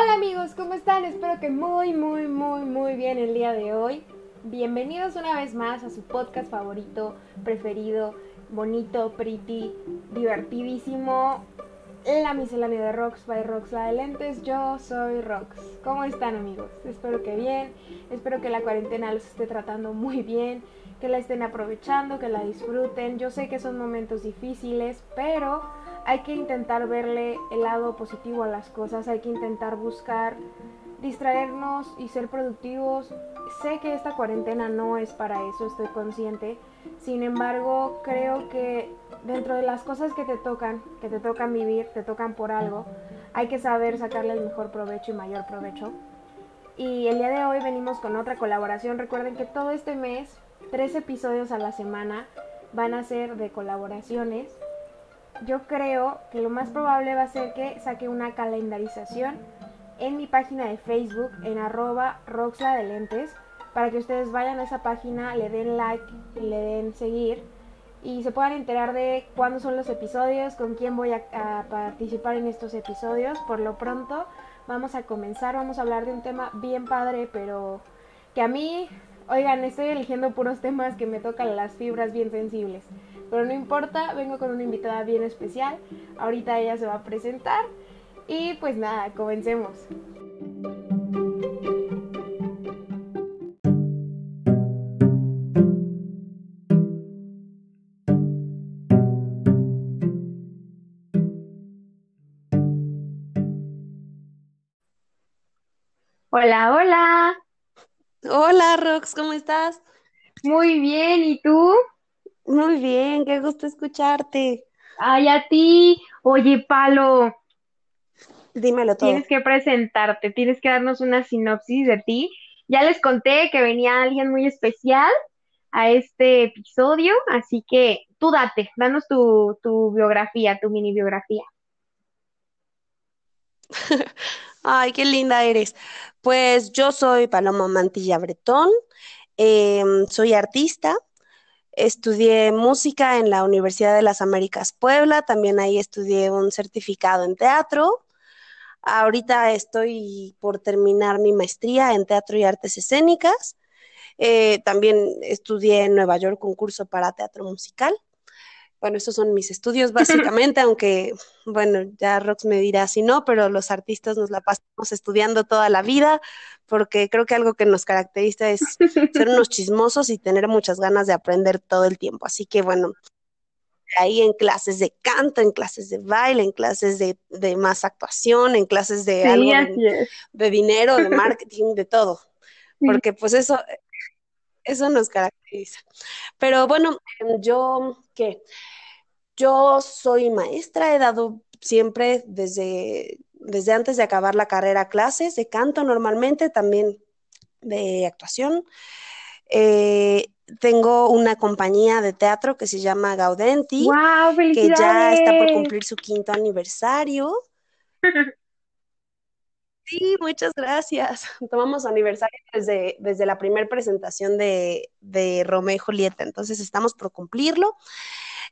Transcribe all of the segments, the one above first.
Hola amigos, ¿cómo están? Espero que muy, muy, muy, muy bien el día de hoy. Bienvenidos una vez más a su podcast favorito, preferido, bonito, pretty, divertidísimo, la miscelánea de Rocks by Rocks la de lentes. Yo soy Rox. ¿Cómo están amigos? Espero que bien, espero que la cuarentena los esté tratando muy bien, que la estén aprovechando, que la disfruten. Yo sé que son momentos difíciles, pero hay que intentar verle el lado positivo a las cosas, hay que intentar buscar distraernos y ser productivos. Sé que esta cuarentena no es para eso, estoy consciente. Sin embargo, creo que dentro de las cosas que te tocan, que te tocan vivir, te tocan por algo, hay que saber sacarle el mejor provecho y mayor provecho. Y el día de hoy venimos con otra colaboración. Recuerden que todo este mes, tres episodios a la semana van a ser de colaboraciones yo creo que lo más probable va a ser que saque una calendarización en mi página de Facebook en arroba roxla de lentes para que ustedes vayan a esa página, le den like y le den seguir y se puedan enterar de cuándo son los episodios, con quién voy a, a, participar en estos episodios. Por lo pronto vamos a comenzar, vamos a hablar de un tema bien padre, pero que a mí, oigan, estoy eligiendo puros temas que me tocan las fibras bien sensibles. Pero no importa, vengo con una invitada bien especial. Ahorita ella se va a presentar. Y pues nada, comencemos. Hola, hola. Hola, Rox, ¿cómo estás? Muy bien, ¿y tú? Muy bien, qué gusto escucharte. Ay, a ti. Oye, Palo, Dímelo todo. tienes que presentarte, tienes que darnos una sinopsis de ti. Ya les conté que venía alguien muy especial a este episodio, así que tú date, danos tu, tu biografía, tu mini biografía. Ay, qué linda eres. Pues yo soy Paloma Mantilla Bretón, em, soy artista, estudié música en la Universidad de las Américas Puebla, también ahí estudié un certificado en teatro. Ahorita estoy por terminar mi maestría en teatro y artes escénicas. Eh, también estudié en Nueva York un curso para teatro musical. Bueno, esos son mis estudios básicamente, aunque, bueno, ya Rox me dirá si no, pero los artistas nos la pasamos estudiando toda la vida, porque creo que algo que nos caracteriza es ser unos chismosos y tener muchas ganas de aprender todo el tiempo. Así que, bueno, ahí en clases de canto, en clases de baile, en clases de, de más actuación, en clases de Sí, algo de, de dinero, de marketing, de todo, porque pues eso, eso nos caracteriza. Pero bueno, em, yo, ¿qué? Yo soy maestra, he dado siempre desde, desde antes de acabar la carrera clases de canto normalmente, también de actuación. Eh, tengo una compañía de teatro que se llama Gaudenti, ¡Wow! que ya está por cumplir su quinto aniversario. Sí, muchas gracias. Tomamos aniversario desde, desde la primera presentación de, de Romeo y Julieta, entonces estamos por cumplirlo.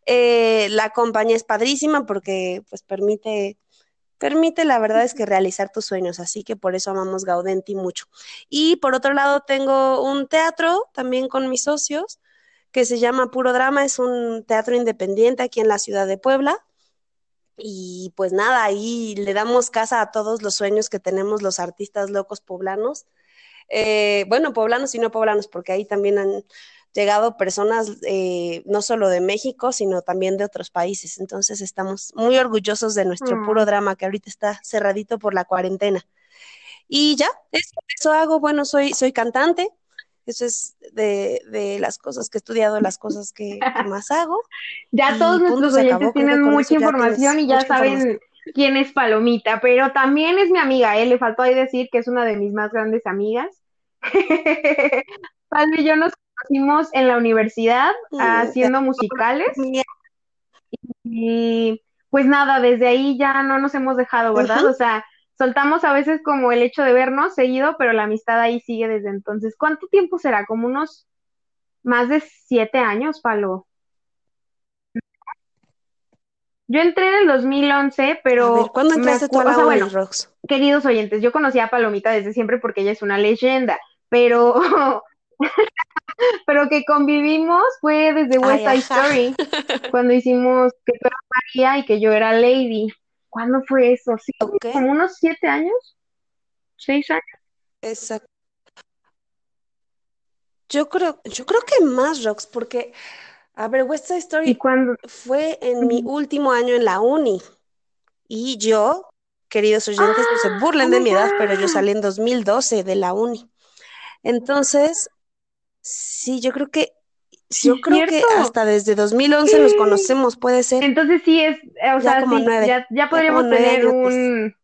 Eh, la compañía es padrísima porque pues permite, permite la verdad es que realizar tus sueños, así que por eso amamos Gaudenti mucho. Y por otro lado tengo un teatro también con mis socios que se llama Puro Drama, es un teatro independiente aquí en la ciudad de Puebla. Y pues nada, ahí le damos casa a todos los sueños que tenemos los artistas locos poblanos. Eh, bueno, poblanos y no poblanos, porque ahí también han llegado personas eh, no solo de México, sino también de otros países. Entonces estamos muy orgullosos de nuestro puro Mm. drama que ahorita está cerradito por la cuarentena. Y ya, eso, eso hago. Bueno, soy, soy cantante. Eso es de, de las cosas que he estudiado, las cosas que, que más hago. Ya todos Y nuestros oyentes tienen mucha información y ya saben quién es Palomita, pero también es mi amiga, ¿eh? Le faltó ahí decir que es una de mis más grandes amigas. Palo y yo nos conocimos en la universidad haciendo musicales y pues nada, desde ahí ya no nos hemos dejado, ¿verdad? O sea, soltamos a veces como el hecho de vernos seguido, pero la amistad ahí sigue desde entonces. ¿Cuánto tiempo será? Como unos más de siete años, Palo. Yo entré en el 2011, pero... A ver, ¿cuándo entraste tú a la uni, Rox? Queridos oyentes, yo conocía a Palomita desde siempre porque ella es una leyenda, pero... pero que convivimos fue desde West Side Story, cuando hicimos que tú eras María y que yo era Lady. ¿Cuándo fue eso? Sí, como unos siete años, seis años. Exacto. Yo creo, yo creo que más, Rox, porque, a ver, West Side Story fue en mi último año en la uni. Y yo, queridos oyentes, no se ah, burlen de mi edad, pero yo salí en 2012 de la uni. Entonces, sí, yo creo que, yo creo que hasta desde 2011 nos conocemos, puede ser. Entonces sí es, o sea, ya, podríamos tener un,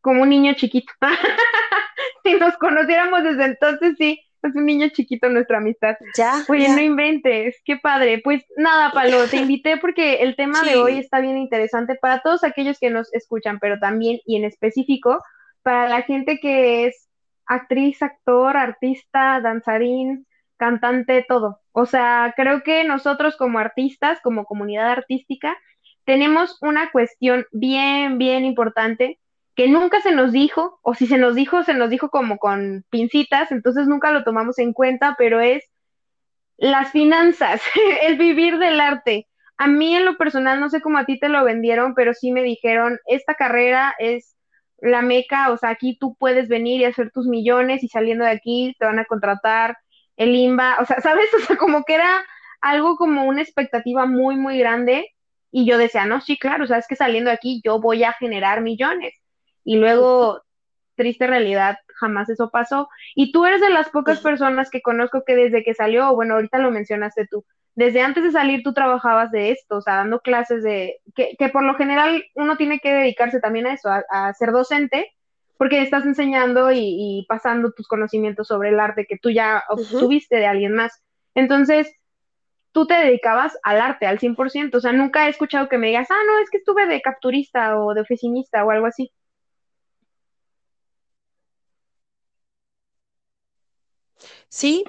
como un niño chiquito. si nos conociéramos desde entonces, sí es un niño chiquito nuestra amistad. Ya. Oye, no inventes, qué padre. Pues nada, Palo, te invité porque el tema de hoy está bien interesante para todos aquellos que nos escuchan, pero también y en específico para la gente que es actriz, actor, artista, danzarín, cantante, todo. O sea, creo que nosotros como artistas, como comunidad artística, tenemos una cuestión bien, bien importante que nunca se nos dijo, o si se nos dijo, se nos dijo como con pincitas, entonces nunca lo tomamos en cuenta, pero es las finanzas, el vivir del arte. A mí en lo personal, no sé cómo a ti te lo vendieron, pero sí me dijeron, esta carrera es la meca, o sea, aquí tú puedes venir y hacer tus millones y saliendo de aquí te van a contratar el IMBA, o sea, ¿sabes? O sea, como que era algo como una expectativa muy, muy grande y yo decía, no, sí, claro, o sea, es que saliendo de aquí yo voy a generar millones y luego, triste realidad, jamás eso pasó. Y tú eres de las pocas personas que conozco que desde que salió, bueno, ahorita lo mencionaste tú, desde antes de salir tú trabajabas de esto, o sea, dando clases de, que, que por lo general uno tiene que dedicarse también a eso, a, ser docente, porque estás enseñando y, pasando tus conocimientos sobre el arte que tú ya obtuviste de alguien más. Entonces, tú te dedicabas al arte al 100%, o sea, nunca he escuchado que me digas, ah, no, es que estuve de capturista o de oficinista o algo así. Sí,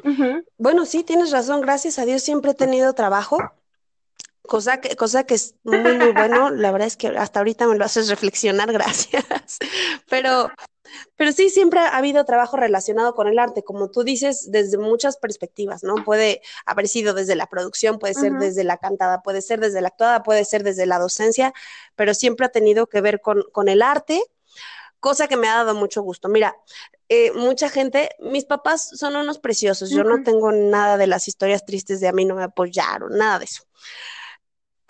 bueno, sí, tienes razón, gracias a Dios siempre he tenido trabajo, cosa que, cosa que es muy, muy bueno, la verdad es que hasta ahorita me lo haces reflexionar, gracias, pero, pero sí, siempre ha habido trabajo relacionado con el arte, como tú dices, desde muchas perspectivas, ¿no? Puede haber sido desde la producción, puede ser desde la cantada, puede ser desde la actuada, puede ser desde la docencia, pero siempre ha tenido que ver con, con el arte cosa que me ha dado mucho gusto. Mira, eh, mucha gente, mis papás son unos preciosos, yo no tengo nada de las historias tristes de a mí no me apoyaron, nada de eso.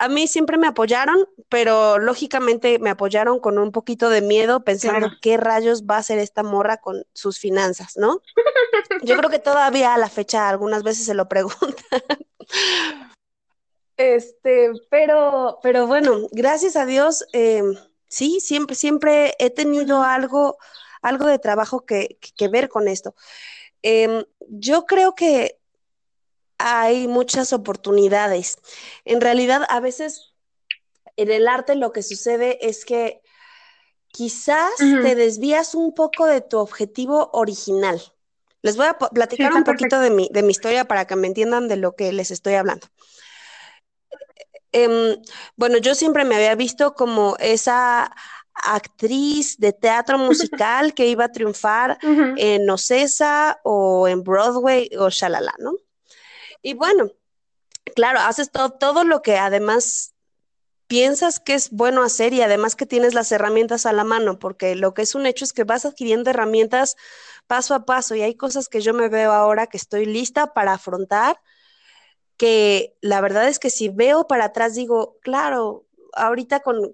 A mí siempre me apoyaron, pero lógicamente me apoyaron con un poquito de miedo, pensando qué rayos va a hacer esta morra con sus finanzas, ¿no? Yo creo que todavía a la fecha algunas veces se lo preguntan. Este, pero, pero bueno, gracias a Dios. Eh, Sí, siempre, siempre he tenido algo, algo de trabajo que, ver con esto. Em, yo creo que hay muchas oportunidades. En realidad, a veces en el arte lo que sucede es que quizás te desvías un poco de tu objetivo original. Les voy a platicar un poquito de mi, de mi historia para que me entiendan de lo que les estoy hablando. Em, bueno, yo siempre me había visto como esa actriz de teatro musical que iba a triunfar en Ocesa o en Broadway o shalala, ¿no? Y bueno, claro, haces todo, todo lo que además piensas que es bueno hacer y además que tienes las herramientas a la mano, porque lo que es un hecho es que vas adquiriendo herramientas paso a paso y hay cosas que yo me veo ahora que estoy lista para afrontar que la verdad es que si veo para atrás digo, claro, ahorita con,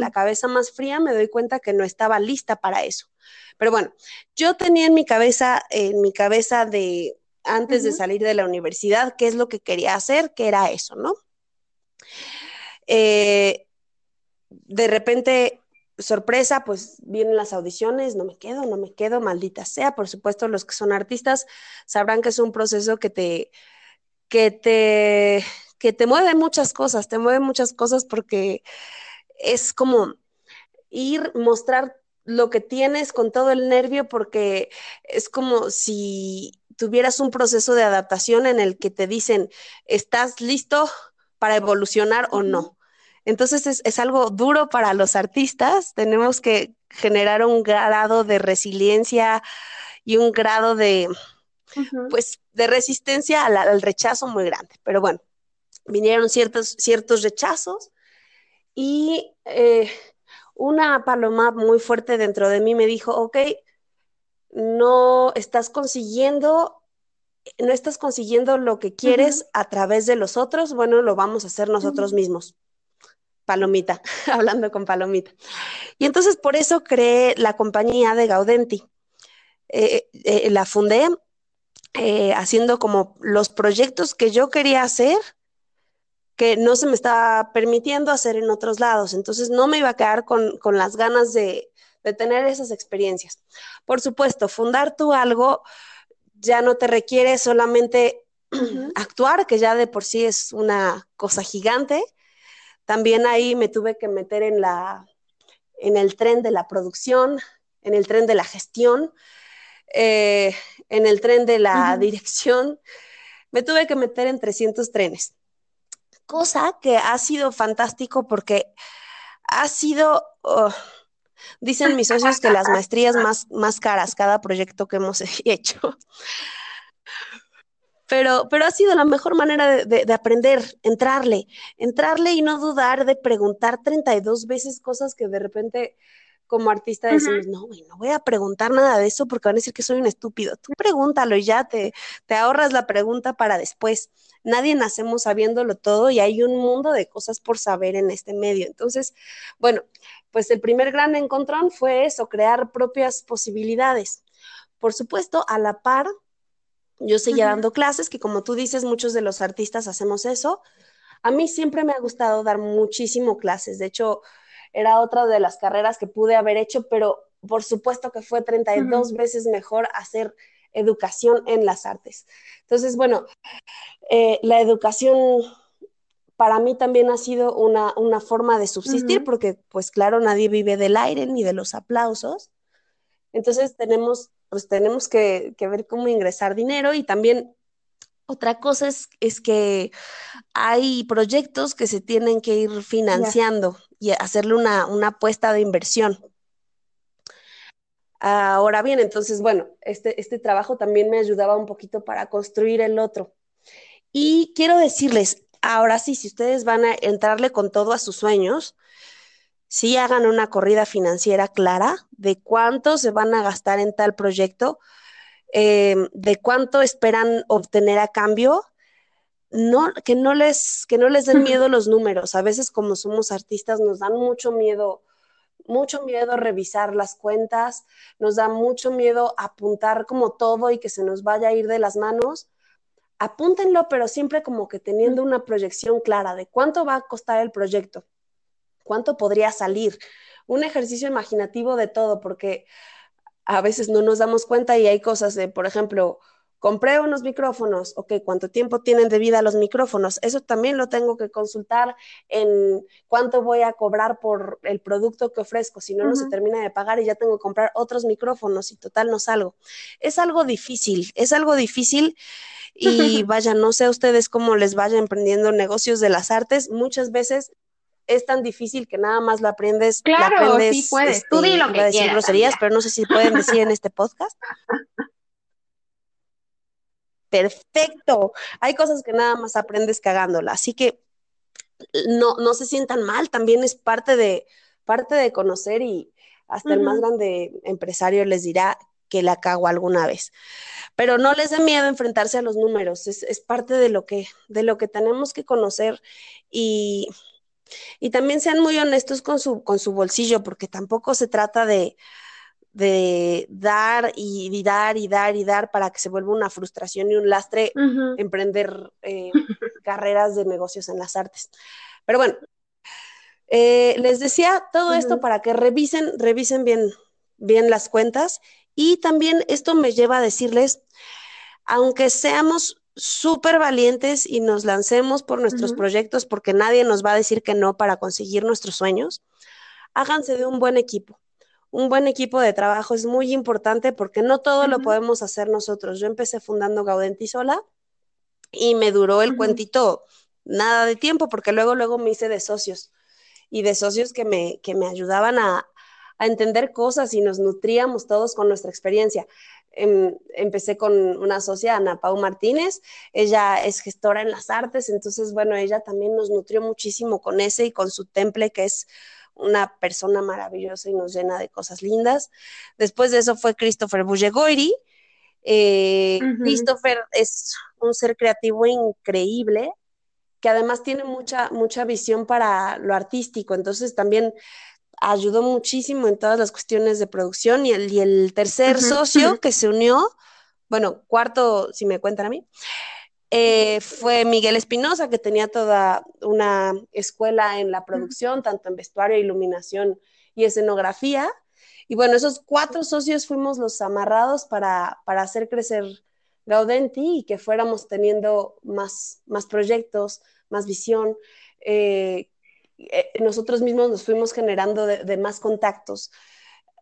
la cabeza más fría me doy cuenta que no estaba lista para eso. Pero bueno, yo tenía en mi cabeza, en mi cabeza de antes de salir de la universidad, qué es lo que quería hacer, que era eso, ¿no? Eh, de repente, sorpresa, pues vienen las audiciones, no me quedo, no me quedo, maldita sea. Por supuesto, los que son artistas sabrán que es un proceso que te que te, que te mueve muchas cosas, te mueve muchas cosas porque es como ir, mostrar lo que tienes con todo el nervio porque es como si tuvieras un proceso de adaptación en el que te dicen, ¿estás listo para evolucionar o no? Entonces es, es algo duro para los artistas, tenemos que generar un grado de resiliencia y un grado de, pues, de resistencia al, al, rechazo muy grande. Pero bueno, vinieron ciertos, ciertos rechazos y eh, una paloma muy fuerte dentro de mí me dijo, ok, no estás consiguiendo, no estás consiguiendo lo que quieres uh -huh. a través de los otros, bueno, lo vamos a hacer nosotros uh -huh. mismos. Palomita, hablando con Palomita. Y entonces por eso creé la compañía de Gaudenti. Eh, eh, la fundé eh, haciendo como los proyectos que yo quería hacer, que no se me estaba permitiendo hacer en otros lados. Entonces no me iba a quedar con, con las ganas de, de, tener esas experiencias. Por supuesto, fundar tú algo ya no te requiere solamente uh -huh. actuar, que ya de por sí es una cosa gigante. También ahí me tuve que meter en la en el tren de la producción, en el tren de la gestión, eh, en el tren de la uh -huh. dirección. Me tuve que meter en 300 trenes, cosa que ha sido fantástico porque ha sido, oh, dicen mis socios que las maestrías más, más caras, cada proyecto que hemos hecho. Pero, pero ha sido la mejor manera de, de, de, aprender, entrarle, entrarle y no dudar de preguntar 32 veces cosas que de repente como artista decimos, uh -huh. no, güey, no voy a preguntar nada de eso porque van a decir que soy un estúpido. Tú pregúntalo y ya te, te ahorras la pregunta para después. Nadie nacemos sabiéndolo todo y hay un mundo de cosas por saber en este medio. Entonces, bueno, pues el primer gran encontrón fue eso, crear propias posibilidades. Por supuesto, a la par, yo seguía dando clases, que como tú dices, muchos de los artistas hacemos eso. A mí siempre me ha gustado dar muchísimo clases. De hecho, era otra de las carreras que pude haber hecho, pero por supuesto que fue 32 uh -huh. veces mejor hacer educación en las artes. Entonces, bueno, eh, la educación para mí también ha sido una, una forma de subsistir, uh -huh. porque pues claro, nadie vive del aire ni de los aplausos. Entonces tenemos, pues tenemos que, que ver cómo ingresar dinero y también otra cosa es, es, que hay proyectos que se tienen que ir financiando yeah. y hacerle una, una, apuesta de inversión. Ahora bien, entonces, bueno, este, este trabajo también me ayudaba un poquito para construir el otro. Y quiero decirles, ahora sí, si ustedes van a entrarle con todo a sus sueños, sí hagan una corrida financiera clara de cuánto se van a gastar en tal proyecto, eh, de cuánto esperan obtener a cambio, no, que, no les, que no les den miedo los números. A veces como somos artistas nos dan mucho miedo, mucho miedo revisar las cuentas, nos da mucho miedo apuntar como todo y que se nos vaya a ir de las manos. Apúntenlo, pero siempre como que teniendo una proyección clara de cuánto va a costar el proyecto, cuánto podría salir. Un ejercicio imaginativo de todo, porque a veces no nos damos cuenta y hay cosas de, por ejemplo, compré unos micrófonos, ok, ¿cuánto tiempo tienen de vida los micrófonos? Eso también lo tengo que consultar en cuánto voy a cobrar por el producto que ofrezco, si no, uh -huh. no se termina de pagar y ya tengo que comprar otros micrófonos y total no salgo. Es algo difícil, es algo difícil y vaya, no sé a ustedes cómo les vaya emprendiendo negocios de las artes, muchas veces es tan difícil que nada más lo aprendes. Claro, lo aprendes, sí puedes. Este, Tú di lo que decir quieras. groserías, pero no sé si pueden decir en este podcast. Perfecto. Hay cosas que nada más aprendes cagándola. Así que no, no se sientan mal. También es parte de, parte de conocer y hasta uh -huh. el más grande empresario les dirá que la cago alguna vez. Pero no les dé miedo enfrentarse a los números. Es, es parte de lo que, de lo que tenemos que conocer y y también sean muy honestos con su, con su bolsillo, porque tampoco se trata de, de dar y, y, dar y dar y dar para que se vuelva una frustración y un lastre uh -huh. emprender eh, carreras de negocios en las artes. Pero bueno, eh, les decía todo uh -huh. esto para que revisen, revisen bien, bien las cuentas y también esto me lleva a decirles, aunque seamos súper valientes y nos lancemos por nuestros uh -huh. proyectos porque nadie nos va a decir que no para conseguir nuestros sueños, háganse de un buen equipo. Un buen equipo de trabajo es muy importante porque no todo uh -huh. lo podemos hacer nosotros. Yo empecé fundando Gaudenti sola y me duró el uh -huh. cuentito nada de tiempo porque luego luego me hice de socios. y de socios que me, que me ayudaban a, a entender cosas y nos nutríamos todos con nuestra experiencia. Em, empecé con una socia, Ana Pau Martínez, ella es gestora en las artes, entonces, bueno, ella también nos nutrió muchísimo con ese y con su temple, que es una persona maravillosa y nos llena de cosas lindas. Después de eso fue Christopher Bullegoiri. Eh, Christopher es un ser creativo increíble, que además tiene mucha, mucha visión para lo artístico, entonces también ayudó muchísimo en todas las cuestiones de producción y el, y el tercer socio que se unió, bueno, cuarto, si me cuentan a mí, eh, fue Miguel Espinosa, que tenía toda una escuela en la producción, tanto en vestuario, iluminación y escenografía. Y bueno, esos cuatro socios fuimos los amarrados para, para hacer crecer Gaudenti y que fuéramos teniendo más, más proyectos, más visión, eh, eh, nosotros mismos nos fuimos generando de, más contactos.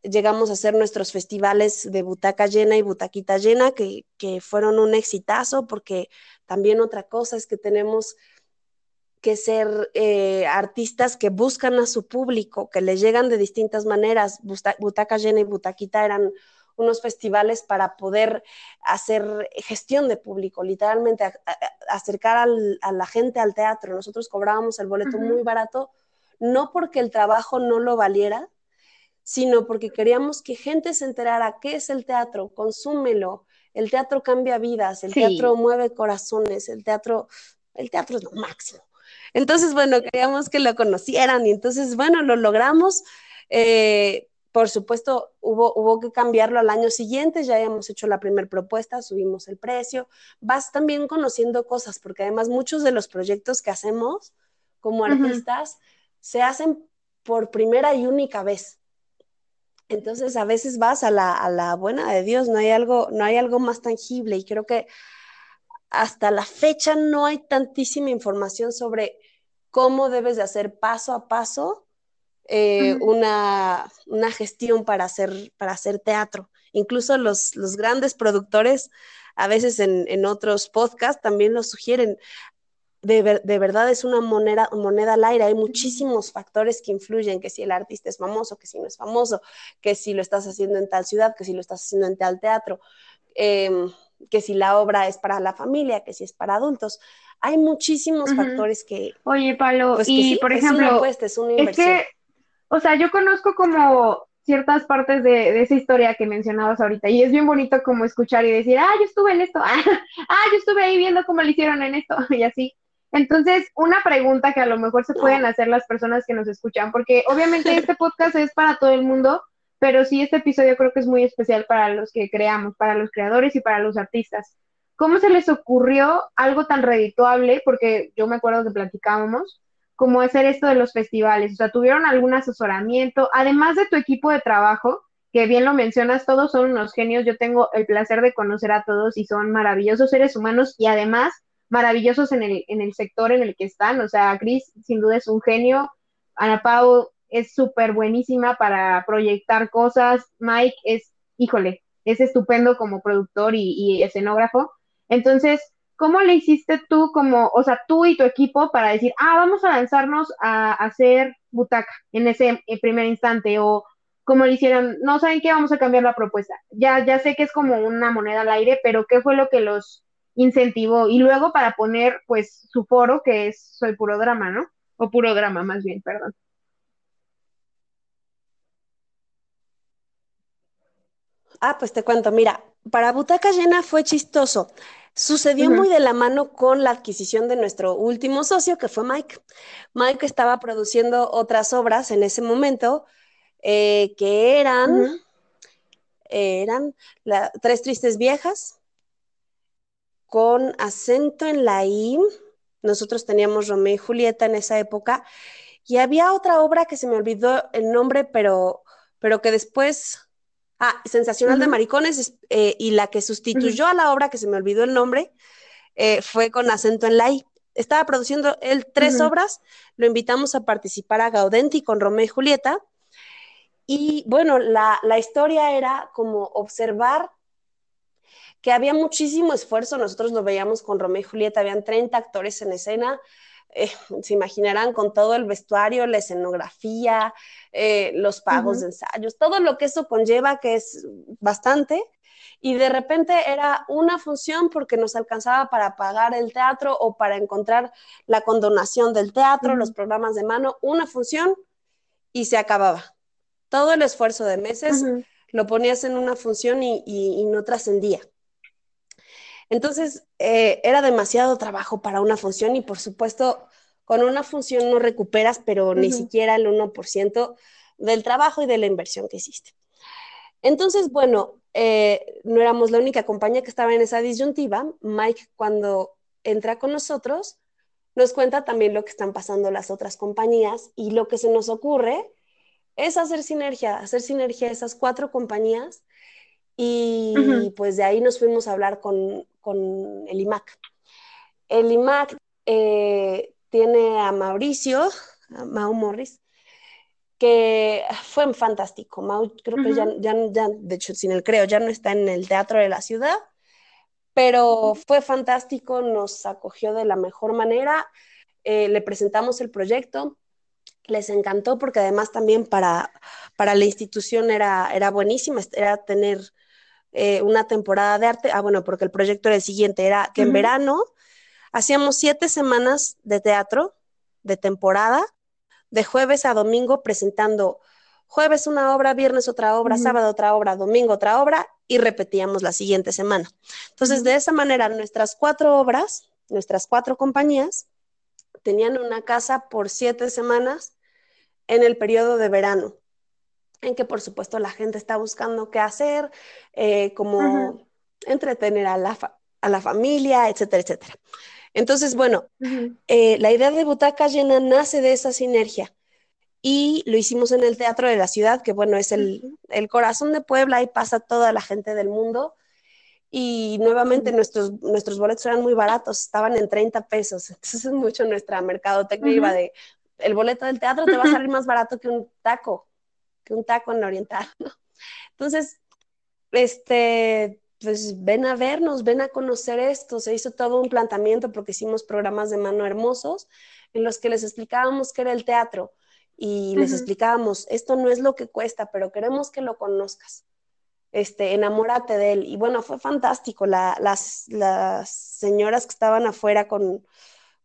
Llegamos a hacer nuestros festivales de butaca llena y butaquita llena, que, fueron un exitazo, porque también otra cosa es que tenemos que ser eh, artistas que buscan a su público, que le llegan de distintas maneras. Butaca llena y butaquita eran unos festivales para poder hacer gestión de público, literalmente acercar a la gente al teatro. Nosotros cobrábamos el boleto muy barato, no porque el trabajo no lo valiera, sino porque queríamos que gente se enterara qué es el teatro, consúmelo. El teatro cambia vidas, el teatro mueve corazones, el teatro, el teatro es lo máximo. Entonces, bueno, queríamos que lo conocieran y entonces, bueno, lo logramos. Eh, por supuesto, hubo, hubo que cambiarlo al año siguiente, ya habíamos hecho la primera propuesta, subimos el precio. Vas también conociendo cosas, porque además muchos de los proyectos que hacemos como artistas se hacen por primera y única vez. Entonces, a veces vas a la, a la buena de Dios, no hay, algo, no hay algo más tangible y creo que hasta la fecha no hay tantísima información sobre cómo debes de hacer paso a paso eh, una, gestión para hacer, para hacer teatro. Incluso los, grandes productores, a veces en, otros podcasts, también lo sugieren. De, verdad es una moneda, moneda al aire, hay muchísimos factores que influyen, que si el artista es famoso, que si no es famoso, que si lo estás haciendo en tal ciudad, que si lo estás haciendo en tal teatro, em, que si la obra es para la familia, que si es para adultos. Hay muchísimos factores que... Oye, Palo, pues, y por ejemplo, es una inversión o sea, yo conozco como ciertas partes de, esa historia que mencionabas ahorita y es bien bonito como escuchar y decir, ah, yo estuve en esto, ah, yo estuve ahí viendo cómo lo hicieron en esto y así. Entonces, una pregunta que a lo mejor se pueden hacer las personas que nos escuchan, porque obviamente este podcast es para todo el mundo, pero sí este episodio creo que es muy especial para los que creamos, para los creadores y para los artistas. ¿Cómo se les ocurrió algo tan redituable? Porque yo me acuerdo que platicábamos, como hacer esto de los festivales? O sea, ¿tuvieron algún asesoramiento? Además de tu equipo de trabajo, que bien lo mencionas, todos son unos genios. Yo tengo el placer de conocer a todos y son maravillosos seres humanos y además maravillosos en el, en el sector en el que están. O sea, Chris sin duda es un genio. Ana Pau es súper buenísima para proyectar cosas. Mike es, híjole, es estupendo como productor y, y escenógrafo. Entonces, ¿Cómo le hiciste tú como, o sea, tú y tu equipo para decir, ah, vamos a lanzarnos a, hacer butaca en ese primer instante? O como le hicieron, no saben qué, vamos a cambiar la propuesta. Ya, ya sé que es como una moneda al aire, pero ¿qué fue lo que los incentivó? Y luego para poner, pues, su foro, que es Soy Puro Drama, ¿no? O Puro Drama, más bien, perdón. Ah, pues te cuento, mira, para Butaca Llena fue chistoso. Sucedió muy de la mano con la adquisición de nuestro último socio, que fue Mike. Mike estaba produciendo otras obras en ese momento eh, que eran, eran Tres Tristes Viejas, con acento en la I. Nosotros teníamos Romeo y Julieta en esa época. Y había otra obra que se me olvidó el nombre, pero, pero que después Ah, Sensacional de Maricones, eh, y la que sustituyó a la obra, que se me olvidó el nombre, eh, fue con acento en la I. Estaba produciendo él tres obras, lo invitamos a participar a Gaudenti con Romeo y Julieta. Y bueno, la, la historia era como observar que había muchísimo esfuerzo, nosotros lo veíamos con Romeo y Julieta, habían 30 actores en escena, eh, se imaginarán con todo el vestuario, la escenografía, eh, los pagos de ensayos, todo lo que eso conlleva, que es bastante. Y de repente era una función porque nos alcanzaba para pagar el teatro o para encontrar la condonación del teatro, los programas de mano, una función y se acababa. Todo el esfuerzo de meses lo ponías en una función y, no trascendía. Entonces, eh, era demasiado trabajo para una función y por supuesto, con una función no recuperas, pero ni siquiera el 1% del trabajo y de la inversión que hiciste. Entonces, bueno, eh, no éramos la única compañía que estaba en esa disyuntiva. Mike, cuando entra con nosotros, nos cuenta también lo que están pasando las otras compañías y lo que se nos ocurre es hacer sinergia, hacer sinergia esas cuatro compañías y pues de ahí nos fuimos a hablar con, el IMAC. El IMAC eh, tiene a Mauricio, a Mau Morris, que fue fantástico. Mau creo que ya, ya, de hecho, sin el creo, ya no está en el Teatro de la Ciudad, pero fue fantástico, nos acogió de la mejor manera, eh, le presentamos el proyecto, les encantó porque además también para, para la institución era, era buenísima, era tener eh, una temporada de arte. Ah, bueno, porque el proyecto era el siguiente, era que en verano hacíamos siete semanas de teatro de temporada, de jueves a domingo presentando jueves una obra, viernes otra obra, sábado otra obra, domingo otra obra y repetíamos la siguiente semana. Entonces, de esa manera, nuestras cuatro obras, nuestras cuatro compañías, tenían una casa por siete semanas en el periodo de verano, en que por supuesto la gente está buscando qué hacer, eh, como entretener a la, a la familia, etcétera, etcétera. Entonces, bueno, eh, la idea de Butaca Llena nace de esa sinergia y lo hicimos en el Teatro de la Ciudad, que bueno, es el, el corazón de Puebla, y pasa toda la gente del mundo. Y nuevamente nuestros, nuestros boletos eran muy baratos, estaban en 30 pesos. Entonces es mucho nuestra mercadotecnia de el boleto del teatro te va a salir más barato que un taco, que un taco en la oriental, ¿no? Entonces, este, pues ven a vernos, ven a conocer esto. Se hizo todo un planteamiento porque hicimos programas de mano hermosos en los que les explicábamos qué era el teatro y les explicábamos, esto no es lo que cuesta, pero queremos que lo conozcas. Este, enamórate de él. Y bueno, fue fantástico. las, las señoras que estaban afuera con,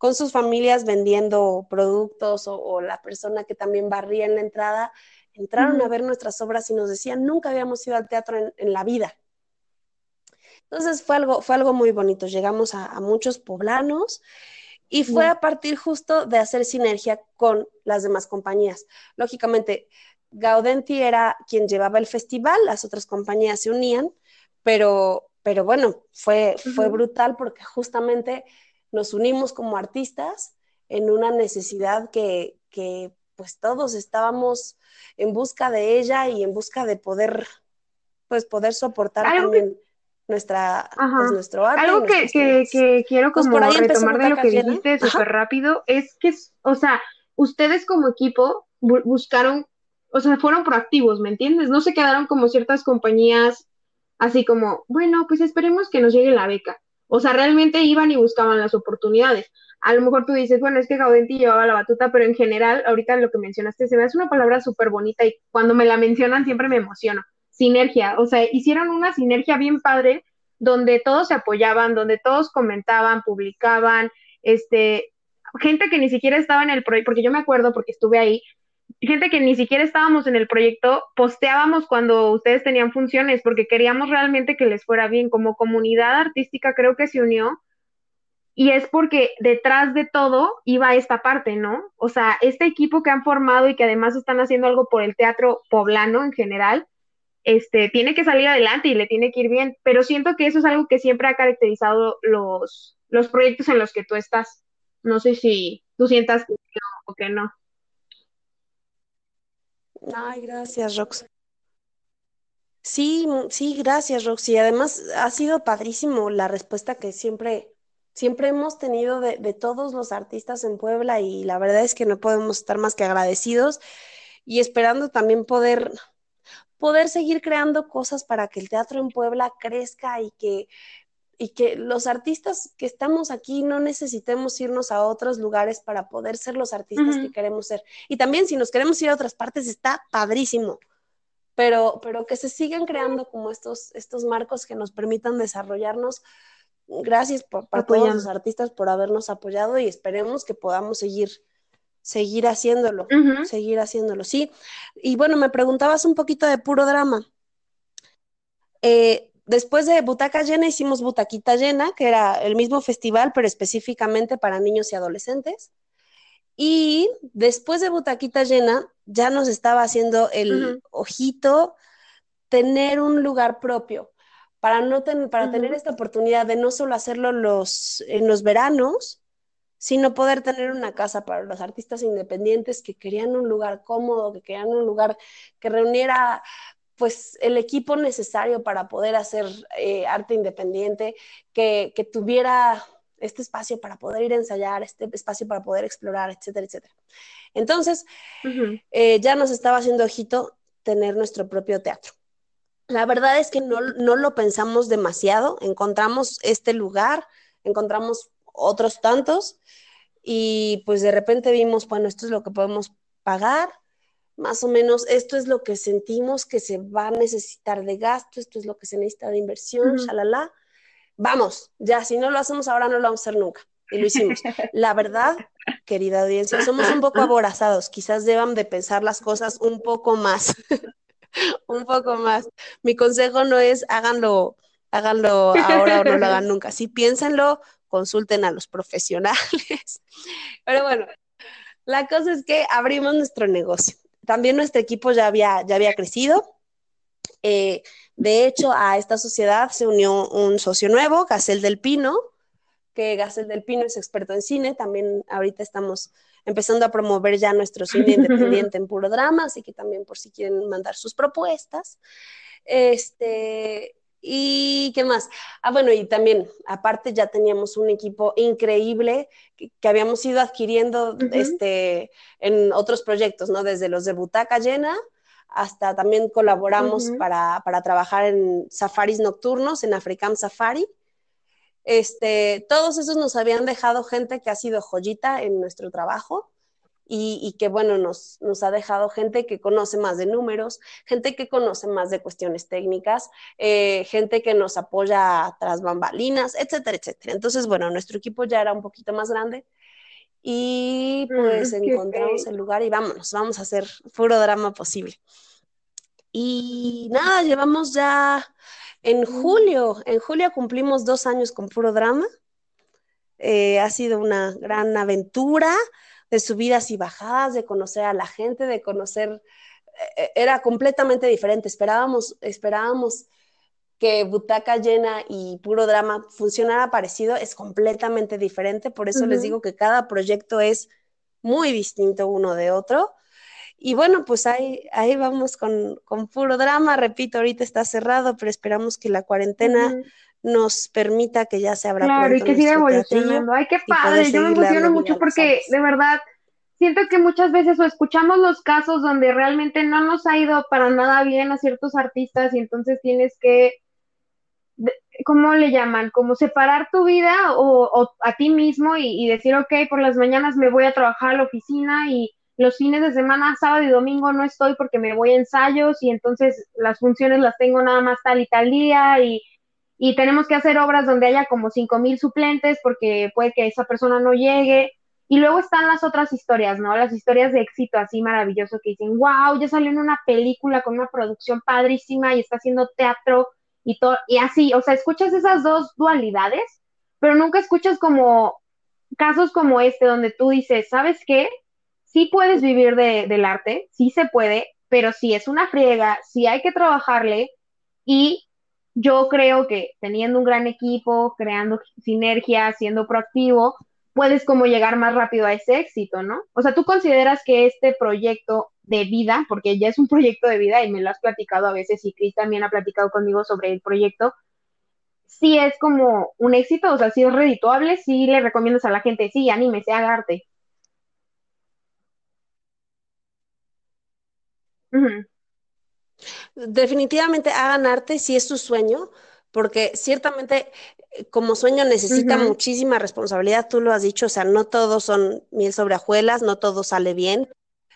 con sus familias vendiendo productos o, la persona que también barría en la entrada, entraron a ver nuestras obras y nos decían, nunca habíamos ido al teatro en, la vida. Entonces fue algo, fue algo muy bonito. Llegamos a, muchos poblanos y fue a partir justo de hacer sinergia con las demás compañías. Lógicamente, Gaudenti era quien llevaba el festival, las otras compañías se unían, pero, pero bueno, fue, fue brutal porque justamente nos unimos como artistas en una necesidad que, pues todos estábamos en busca de ella y en busca de poder, pues poder soportar también nuestra, pues, nuestro arte. Algo que, que, quiero pues, como retomar de lo que dijiste súper rápido es que, o sea, ustedes como equipo buscaron, o sea, fueron proactivos, ¿me entiendes? No se quedaron como ciertas compañías así como, bueno, pues esperemos que nos llegue la beca. O sea, realmente iban y buscaban las oportunidades. A lo mejor tú dices, bueno, es que Gaudenti llevaba la batuta, pero en general, ahorita lo que mencionaste, se me hace una palabra súper bonita y cuando me la mencionan siempre me emociono. Sinergia, o sea, hicieron una sinergia bien padre donde todos se apoyaban, donde todos comentaban, publicaban, este, gente que ni siquiera estaba en el proyecto, porque yo me acuerdo porque estuve ahí, gente que ni siquiera estábamos en el proyecto, posteábamos cuando ustedes tenían funciones porque queríamos realmente que les fuera bien. Como comunidad artística creo que se unió y es porque detrás de todo iba esta parte, ¿no? O sea, este equipo que han formado y que además están haciendo algo por el teatro poblano en general, este, tiene que salir adelante y le tiene que ir bien, pero siento que eso es algo que siempre ha caracterizado los, los proyectos en los que tú estás. No sé si tú sientas que o que no. Ay, gracias, Rox. Sí, sí, gracias, Roxy. Además, ha sido padrísimo la respuesta que siempre, siempre hemos tenido de, de todos los artistas en Puebla y la verdad es que no podemos estar más que agradecidos y esperando también poder, poder seguir creando cosas para que el teatro en Puebla crezca y que y que los artistas que estamos aquí no necesitemos irnos a otros lugares para poder ser los artistas que queremos ser. Y también si nos queremos ir a otras partes está padrísimo, pero, pero que se sigan creando como estos, estos marcos que nos permitan desarrollarnos. Gracias por, para todos los artistas por habernos apoyado y esperemos que podamos seguir seguir haciéndolo, seguir haciéndolo, sí. Y bueno, me preguntabas un poquito de puro drama. Eh, después de Butaca Llena hicimos Butaquita Llena, que era el mismo festival, pero específicamente para niños y adolescentes. Y después de Butaquita Llena, ya nos estaba haciendo el ojito tener un lugar propio, para, no para tener esta oportunidad de no solo hacerlo los, en los veranos, sino poder tener una casa para los artistas independientes que querían un lugar cómodo, que querían un lugar que reuniera pues el equipo necesario para poder hacer eh, arte independiente, que, tuviera este espacio para poder ir a ensayar, este espacio para poder explorar, etcétera, etcétera. Entonces, eh, ya nos estaba haciendo ojito tener nuestro propio teatro. La verdad es que no, no lo pensamos demasiado, encontramos este lugar, encontramos otros tantos y pues de repente vimos, bueno, esto es lo que podemos pagar, más o menos esto es lo que sentimos que se va a necesitar de gasto, esto es lo que se necesita de inversión, shalala. Vamos, ya, si no lo hacemos ahora, no lo vamos a hacer nunca. Y lo hicimos. La verdad, querida audiencia, somos un poco aborazados. Quizás deban de pensar las cosas un poco más. un poco más. Mi consejo no es háganlo, háganlo ahora o no lo hagan nunca. Sí, piénsenlo, consulten a los profesionales. Pero bueno, la cosa es que abrimos nuestro negocio también nuestro equipo ya había, ya había crecido. Eh, de hecho, a esta sociedad se unió un socio nuevo, Gacel del Pino, que Gacel del Pino es experto en cine. También ahorita estamos empezando a promover ya nuestro cine independiente en puro drama, así que también por si quieren mandar sus propuestas. Este, ¿Y qué más? Ah, bueno, y también, aparte ya teníamos un equipo increíble que, habíamos ido adquiriendo este, en otros proyectos, ¿no? Desde los de Butaca Llena hasta también colaboramos para, para, trabajar en safaris nocturnos, en Africam Safari. Este, todos esos nos habían dejado gente que ha sido joyita en nuestro trabajo y, que, bueno, nos, nos, ha dejado gente que conoce más de números, gente que conoce más de cuestiones técnicas, eh, gente que nos apoya tras bambalinas, etcétera, etcétera. Entonces, bueno, nuestro equipo ya era un poquito más grande y mm, pues encontramos el lugar y vámonos, vamos a hacer puro drama posible. Y nada, llevamos ya en julio, en julio cumplimos dos años con puro drama. Eh, ha sido una gran aventura de subidas y bajadas, de conocer a la gente, de conocer, eh, era completamente diferente. Esperábamos, esperábamos que Butaca Llena y Puro Drama funcionara parecido, es completamente diferente, por eso les digo que cada proyecto es muy distinto uno de otro. Y bueno, pues ahí, ahí vamos con, Puro Drama, repito, ahorita está cerrado, pero esperamos que la cuarentena... nos permita que ya se abra claro, y que siga evolucionando. Ay, qué padre, yo me emociono mucho porque de verdad siento que muchas veces o escuchamos los casos donde realmente no nos ha ido para nada bien a ciertos artistas y entonces tienes que, ¿cómo le llaman? Como separar tu vida o, a ti mismo y, decir, ok, por las mañanas me voy a trabajar a la oficina y los fines de semana, sábado y domingo no estoy porque me voy a ensayos y entonces las funciones las tengo nada más tal y tal día y, y tenemos que hacer obras donde haya como cinco mil suplentes porque puede que esa persona no llegue y luego están las otras historias, ¿no? Las historias de éxito así maravilloso que dicen, wow, ya salió en una película con una producción padrísima y está haciendo teatro y todo, y así, o sea, escuchas esas dos dualidades, pero nunca escuchas como casos como este donde tú dices, ¿sabes qué? Sí puedes vivir de, del arte, sí se puede, pero sí es una friega, sí hay que trabajarle y yo creo que teniendo un gran equipo, creando sinergia, siendo proactivo, puedes como llegar más rápido a ese éxito, ¿no? O sea, tú consideras que este proyecto de vida, porque ya es un proyecto de vida y me lo has platicado a veces y Chris también ha platicado conmigo sobre el proyecto, sí es como un éxito, o sea, sí es redituable, sí le recomiendas a la gente, sí, anímese, haga arte. Definitivamente hagan arte si es su sueño, porque ciertamente como sueño necesita muchísima responsabilidad, tú lo has dicho, o sea, no todos son miel sobre ajuelas, no todo sale bien.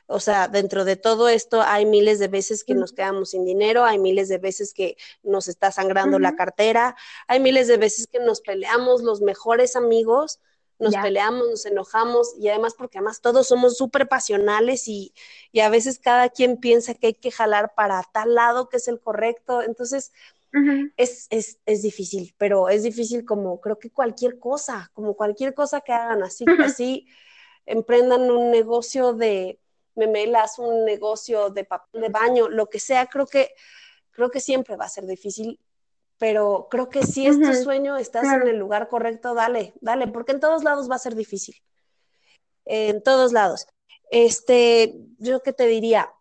O sea, dentro de todo esto hay miles de veces que nos quedamos sin dinero, hay miles de veces que nos está sangrando la cartera, hay miles de veces que nos peleamos los mejores amigos, nos peleamos, nos enojamos y además porque además todos somos súper pasionales y, y, a veces cada quien piensa que hay que jalar para tal lado que es el correcto. Entonces, es, es, es, difícil, pero es difícil como creo que cualquier cosa, como cualquier cosa que hagan, así, que así emprendan un negocio de memelas, un negocio de papel de baño, lo que sea, creo que, creo que siempre va a ser difícil, pero creo que si es tu sueño, estás en el lugar correcto, dale, dale, porque en todos lados va a ser difícil, en todos lados. Este, yo qué te diría,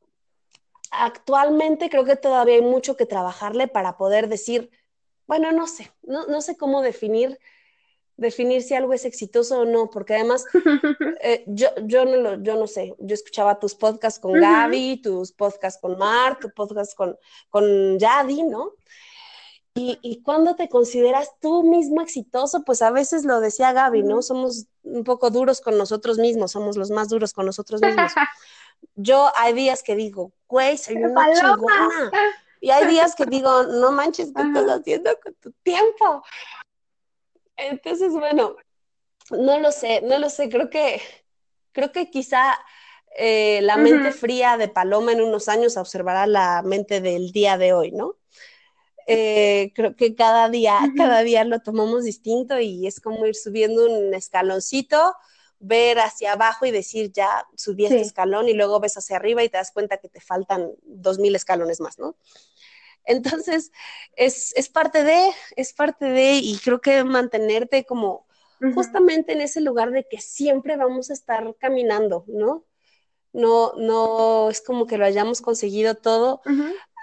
actualmente creo que todavía hay mucho que trabajarle para poder decir, bueno, no sé, no, no sé cómo definir, definir si algo es exitoso o no, porque además eh, yo, yo, no lo, yo no sé, yo escuchaba tus podcasts con Gaby, tus podcasts con Mark, tus podcasts con, con Yadi, ¿no? Y, y, cuando te consideras tú mismo exitoso, pues a veces lo decía Gaby, ¿no? Somos un poco duros con nosotros mismos, somos los más duros con nosotros mismos. Yo hay días que digo, güey, soy una chingona. Y hay días que digo, no manches, ¿qué estás haciendo con tu tiempo? Entonces, bueno, no lo sé, no lo sé, creo que, creo que quizá eh, la mente fría de Paloma en unos años observará la mente del día de hoy, ¿no? Eh, creo que cada día, cada día lo tomamos distinto y es como ir subiendo un escaloncito ver hacia abajo y decir, ya subí este escalón y luego ves hacia arriba y te das cuenta que te faltan dos mil escalones más, ¿no? Entonces, es, parte de, es parte de, y creo que mantenerte como justamente en ese lugar de que siempre vamos a estar caminando, ¿no? No, no es como que lo hayamos conseguido todo.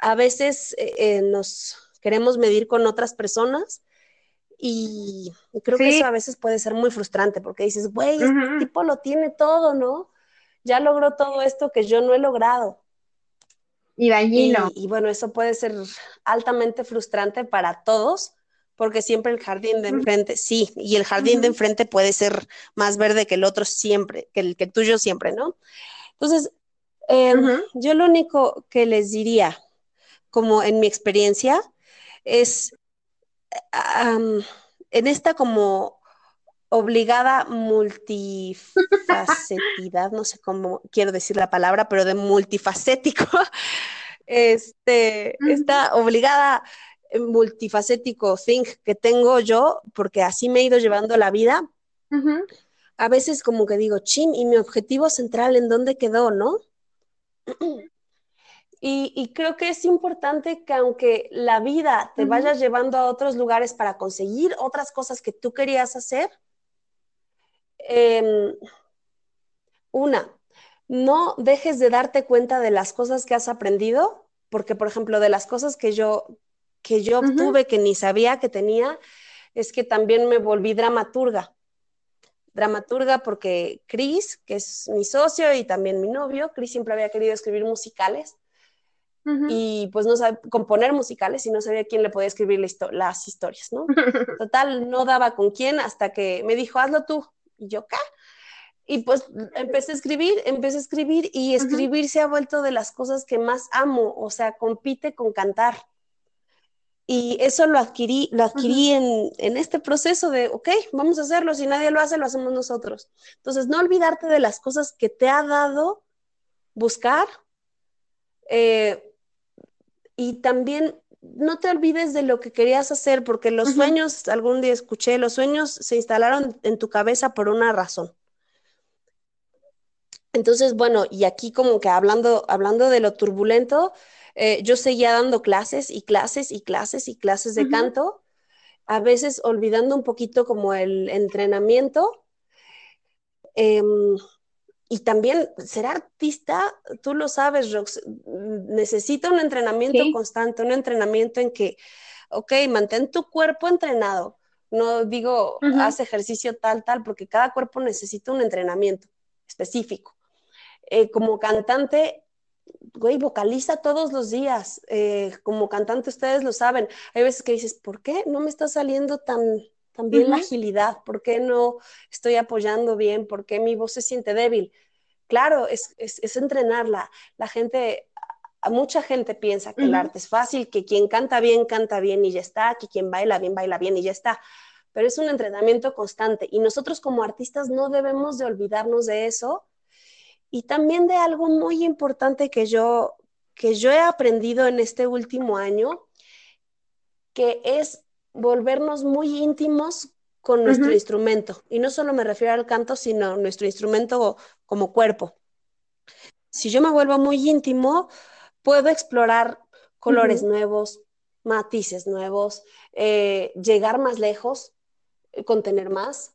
A veces eh, eh, nos queremos medir con otras personas. Y creo que eso a veces puede ser muy frustrante porque dices, güey, este tipo lo tiene todo, ¿no? Ya logró todo esto que yo no he logrado. Y, y, y bueno, eso puede ser altamente frustrante para todos porque siempre el jardín de enfrente, sí, y el jardín de enfrente puede ser más verde que el otro siempre, que el, que tuyo siempre, ¿no? Entonces, em, yo lo único que les diría, como en mi experiencia, es en esta como obligada multifacetidad, no sé cómo quiero decir la palabra, pero de multifacético, este, esta obligada eh, multifacético thing que tengo yo, porque así me he ido llevando la vida, a veces como que digo, chin, ¿y mi objetivo central en dónde quedó, no? Y, creo que es importante que aunque la vida te vaya llevando a otros lugares para conseguir otras cosas que tú querías hacer, em, una, no dejes de darte cuenta de las cosas que has aprendido, porque por ejemplo, de las cosas que yo, que yo obtuve que ni sabía que tenía, es que también me volví dramaturga. Dramaturga porque Chris, que es mi socio y también mi novio, Chris siempre había querido escribir musicales y pues no sabe componer musicales y no sabía quién le podía escribir las historias, ¿no? Total, no daba con quién hasta que me dijo, hazlo tú. Y yo, ¿qué? Y pues empecé a escribir, empecé a escribir y escribir se ha vuelto de las cosas que más amo, o sea, compite con cantar. Y eso lo adquirí, lo adquirí en, en, este proceso de, ok, vamos a hacerlo, si nadie lo hace, lo hacemos nosotros. Entonces, no olvidarte de las cosas que te ha dado buscar, eh, y también no te olvides de lo que querías hacer, porque los sueños, algún día escuché, los sueños se instalaron en tu cabeza por una razón. Entonces, bueno, y aquí como que hablando, hablando de lo turbulento, eh, yo seguía dando clases y clases y clases y clases de canto, a veces olvidando un poquito como el entrenamiento. Em, y también ser artista, tú lo sabes, Rox, necesita un entrenamiento constante, un entrenamiento en que, ok, mantén tu cuerpo entrenado. No digo, haz ejercicio tal, tal, porque cada cuerpo necesita un entrenamiento específico. Eh, como cantante, güey, vocaliza todos los días. Eh, como cantante, ustedes lo saben. Hay veces que dices, ¿por qué no me está saliendo tan, también la agilidad, ¿por qué no estoy apoyando bien? ¿Por qué mi voz se siente débil? Claro, es, es, entrenarla. La gente, mucha gente piensa que el arte es fácil, que quien canta bien, canta bien y ya está, que quien baila bien, baila bien y ya está. Pero es un entrenamiento constante y nosotros como artistas no debemos de olvidarnos de eso y también de algo muy importante que yo, que yo he aprendido en este último año, que es volvernos muy íntimos con nuestro instrumento. Y no solo me refiero al canto, sino nuestro instrumento como cuerpo. Si yo me vuelvo muy íntimo, puedo explorar colores nuevos, matices nuevos, eh, llegar más lejos, eh, contener más.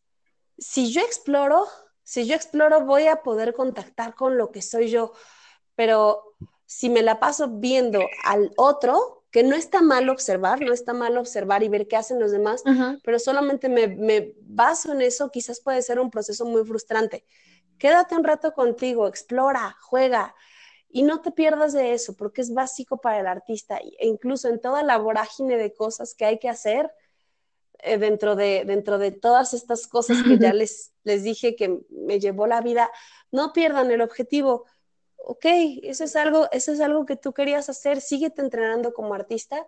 Si yo exploro, si yo exploro, voy a poder contactar con lo que soy yo, pero si me la paso viendo al otro, que no está mal observar, no está mal observar y ver qué hacen los demás, pero solamente me, baso en eso, quizás puede ser un proceso muy frustrante. Quédate un rato contigo, explora, juega y no te pierdas de eso, porque es básico para el artista e incluso en toda la vorágine de cosas que hay que hacer. Eh, dentro, de, dentro de todas estas cosas que ya les, les dije que me llevó la vida, no pierdan el objetivo ok, eso es algo, eso es algo que tú querías hacer, síguete entrenando como artista.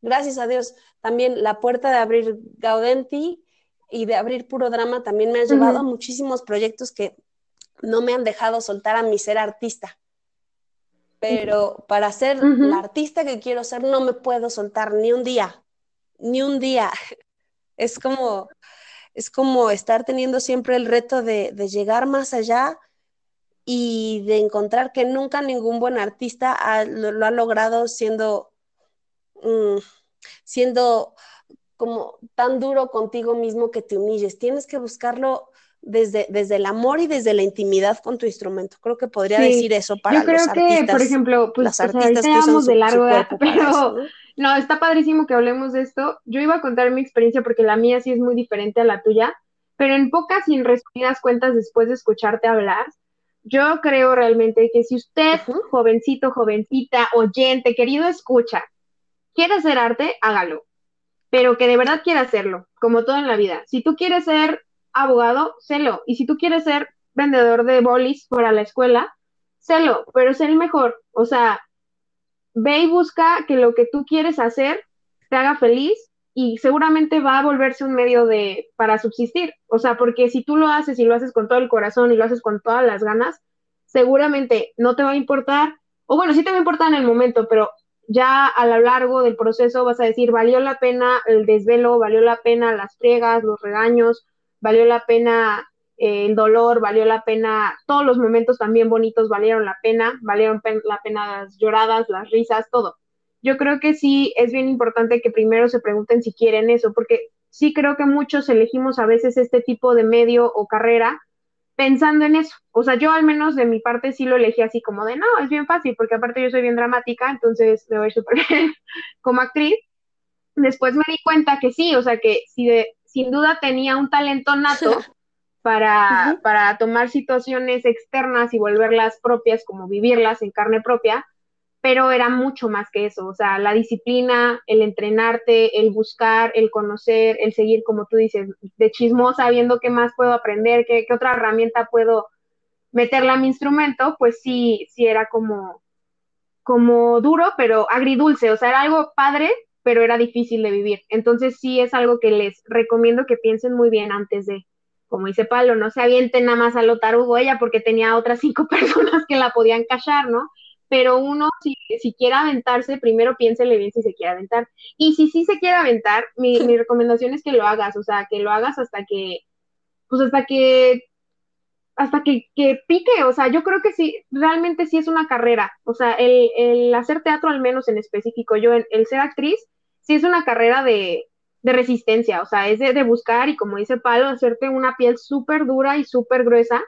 Gracias a Dios, también la puerta de abrir Gaudenti y de abrir Puro Drama también me ha llevado a muchísimos proyectos que no me han dejado soltar a mi ser artista. Pero para ser la artista que quiero ser, no me puedo soltar ni un día, ni un día. Es como, es como estar teniendo siempre el reto de, de llegar más allá y de encontrar que nunca ningún buen artista lo, ha logrado siendo, mm, siendo como tan duro contigo mismo que te humilles. Tienes que buscarlo desde, desde el amor y desde la intimidad con tu instrumento. Creo que podría decir eso para Yo creo que, por ejemplo, pues, artistas de largo, pero no, está padrísimo que hablemos de esto. Yo iba a contar mi experiencia porque la mía sí es muy diferente a la tuya, pero en pocas y en resumidas cuentas después de escucharte hablar, yo creo realmente que si usted, jovencito, jovencita, oyente, querido escucha, quiere hacer arte, hágalo, pero que de verdad quiera hacerlo, como todo en la vida. Si tú quieres ser abogado, sélo, y si tú quieres ser vendedor de bolis para la escuela, sélo, pero sé el mejor, o sea, ve y busca que lo que tú quieres hacer te haga feliz y seguramente va a volverse un medio de para subsistir. O sea, porque si tú lo haces y lo haces con todo el corazón y lo haces con todas las ganas, seguramente no te va a importar, o bueno, sí te va a importar en el momento, pero ya a lo largo del proceso vas a decir, valió la pena el desvelo, valió la pena las friegas, los regaños, valió la pena eh, el dolor, valió la pena, todos los momentos también bonitos valieron la pena, valieron la pena las lloradas, las risas, todo yo creo que sí es bien importante que primero se pregunten si quieren eso, porque sí creo que muchos elegimos a veces este tipo de medio o carrera pensando en eso. O sea, yo al menos de mi parte sí lo elegí así como de, no, es bien fácil, porque aparte yo soy bien dramática, entonces me voy súper bien como actriz. Después me di cuenta que sí, o sea, que si de, sin duda tenía un talento nato para, para tomar situaciones externas y volverlas propias, como vivirlas en carne propia, pero era mucho más que eso, o sea, la disciplina, el entrenarte, el buscar, el conocer, el seguir, como tú dices, de chismosa, viendo qué más puedo aprender, qué, otra herramienta puedo meterle a mi instrumento, pues sí, sí era como, como duro, pero agridulce, o sea, era algo padre, pero era difícil de vivir. Entonces sí es algo que les recomiendo que piensen muy bien antes de, como dice Pablo, no se avienten nada más a lo tarugo ella porque tenía otras cinco personas que la podían callar, ¿no? Pero uno, si, si quiere aventarse, primero piénsele bien si se quiere aventar. Y si sí se quiere aventar, mi, mi recomendación es que lo hagas, o sea, que lo hagas hasta que, pues hasta que, hasta que, que pique, o sea, yo creo que sí, realmente sí es una carrera, o sea, el, el hacer teatro al menos en específico, yo, el, el ser actriz, sí es una carrera de, de resistencia, o sea, es de, de buscar y como dice Palo, hacerte una piel súper dura y súper gruesa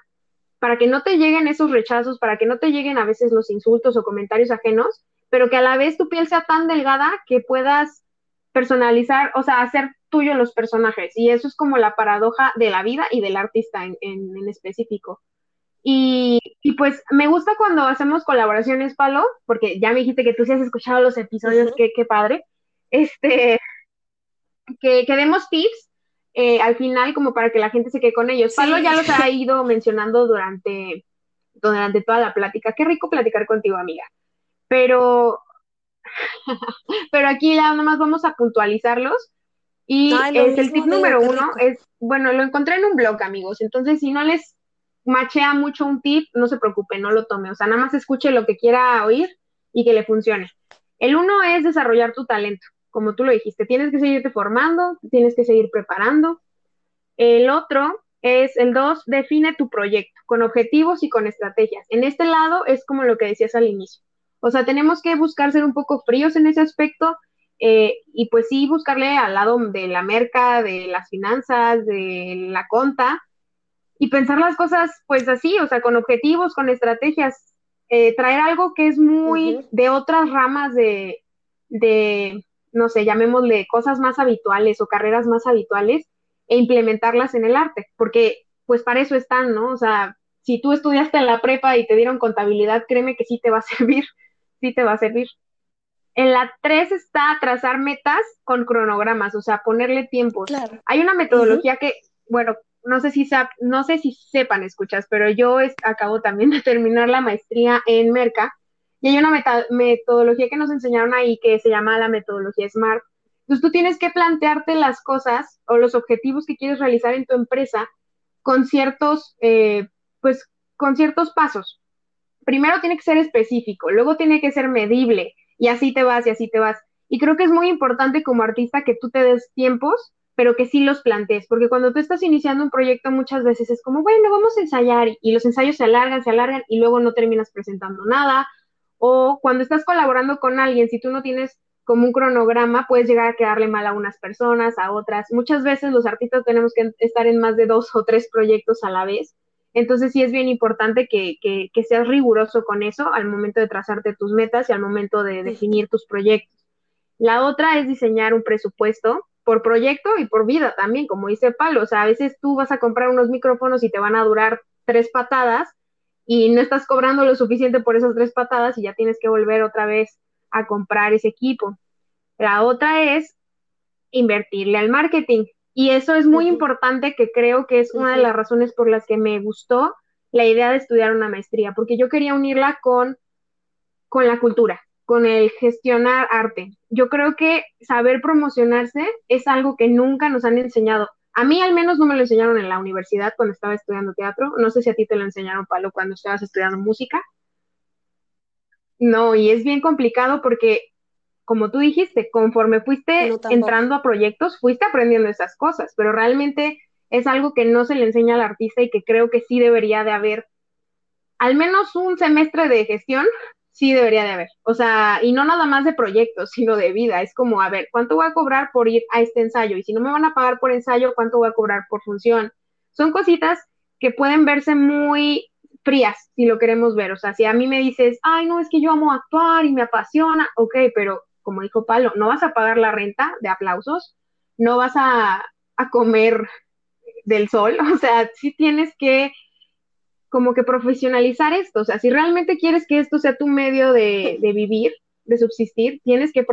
para que no te lleguen esos rechazos, para que no te lleguen a veces los insultos o comentarios ajenos, pero que a la vez tu piel sea tan delgada que puedas personalizar, o sea, hacer tuyo los personajes. Y eso es como la paradoja de la vida y del artista en, en, específico. Y, y, pues me gusta cuando hacemos colaboraciones, Palo, porque ya me dijiste que tú sí has escuchado los episodios, qué, qué padre. Este, que, que demos tips eh, al final como para que la gente se quede con ellos. Pablo ya los ha ido mencionando durante, durante toda la plática. Qué rico platicar contigo, amiga. Pero, pero aquí ya nada más vamos a puntualizarlos. Y es el tip número uno, es, bueno, lo encontré en un blog, amigos. Entonces, si no les machea mucho un tip, no se preocupe, no lo tome. O sea, nada más escuche lo que quiera oír y que le funcione. El uno es desarrollar tu talento como tú lo dijiste, tienes que seguirte formando, tienes que seguir preparando. El otro es el dos, define tu proyecto con objetivos y con estrategias. En este lado es como lo que decías al inicio. O sea, tenemos que buscar ser un poco fríos en ese aspecto eh, y pues sí buscarle al lado de la merca, de las finanzas, de la conta y pensar las cosas pues así, o sea, con objetivos, con estrategias, eh, traer algo que es muy de otras ramas de, de, no sé, llamémosle cosas más habituales o carreras más habituales e implementarlas en el arte, porque pues para eso están, ¿no? O sea, si tú estudiaste en la prepa y te dieron contabilidad, créeme que sí te va a servir, sí te va a servir. En la 3 está trazar metas con cronogramas, o sea, ponerle tiempos. Hay una metodología que, bueno, no sé si no sé si sepan, escuchas, pero yo acabo también de terminar la maestría en Merca y hay una metodología que nos enseñaron ahí que se llama la metodología SMART. Entonces tú tienes que plantearte las cosas o los objetivos que quieres realizar en tu empresa con ciertos, eh, pues, con ciertos pasos. Primero tiene que ser específico, luego tiene que ser medible y así te vas y así te vas. Y creo que es muy importante como artista que tú te des tiempos, pero que sí los plantees, porque cuando tú estás iniciando un proyecto muchas veces es como, bueno, vamos a ensayar y los ensayos se alargan, se alargan y luego no terminas presentando nada o cuando estás colaborando con alguien, si tú no tienes como un cronograma, puedes llegar a quedarle mal a unas personas, a otras. Muchas veces los artistas tenemos que estar en más de dos o tres proyectos a la vez. Entonces sí es bien importante que, seas riguroso con eso al momento de trazarte tus metas y al momento de definir tus proyectos. La otra es diseñar un presupuesto por proyecto y por vida también, como dice Palo. O sea, a veces tú vas a comprar unos micrófonos y te van a durar tres patadas y no estás cobrando lo suficiente por esas tres patadas y ya tienes que volver otra vez a comprar ese equipo. La otra es invertirle al marketing. Y eso es muy importante que creo que es una de las razones por las que me gustó la idea de estudiar una maestría, porque yo quería unirla con, con la cultura, con el gestionar arte. Yo creo que saber promocionarse es algo que nunca nos han enseñado. A mí al menos no me lo enseñaron en la universidad cuando estaba estudiando teatro. No sé si a ti te lo enseñaron, Palo, cuando estabas estudiando música. No, y es bien complicado porque, como tú dijiste, conforme fuiste entrando a proyectos, fuiste aprendiendo esas cosas, pero realmente es algo que no se le enseña al artista y que creo que sí debería de haber al menos un semestre de gestión sí debería de haber. O sea, y no nada más de proyectos, sino de vida. Es como, a ver, ¿cuánto voy a cobrar por ir a este ensayo? Y si no me van a pagar por ensayo, ¿cuánto voy a cobrar por función? Son cositas que pueden verse muy frías, si lo queremos ver. O sea, si a mí me dices, ay, no, es que yo amo actuar y me apasiona, ok, pero como dijo Palo, no vas a pagar la renta de aplausos, no vas a, a comer del sol, o sea, sí tienes que como que profesionalizar esto. O sea, si realmente quieres que esto sea tu medio de, vivir, de subsistir, tienes que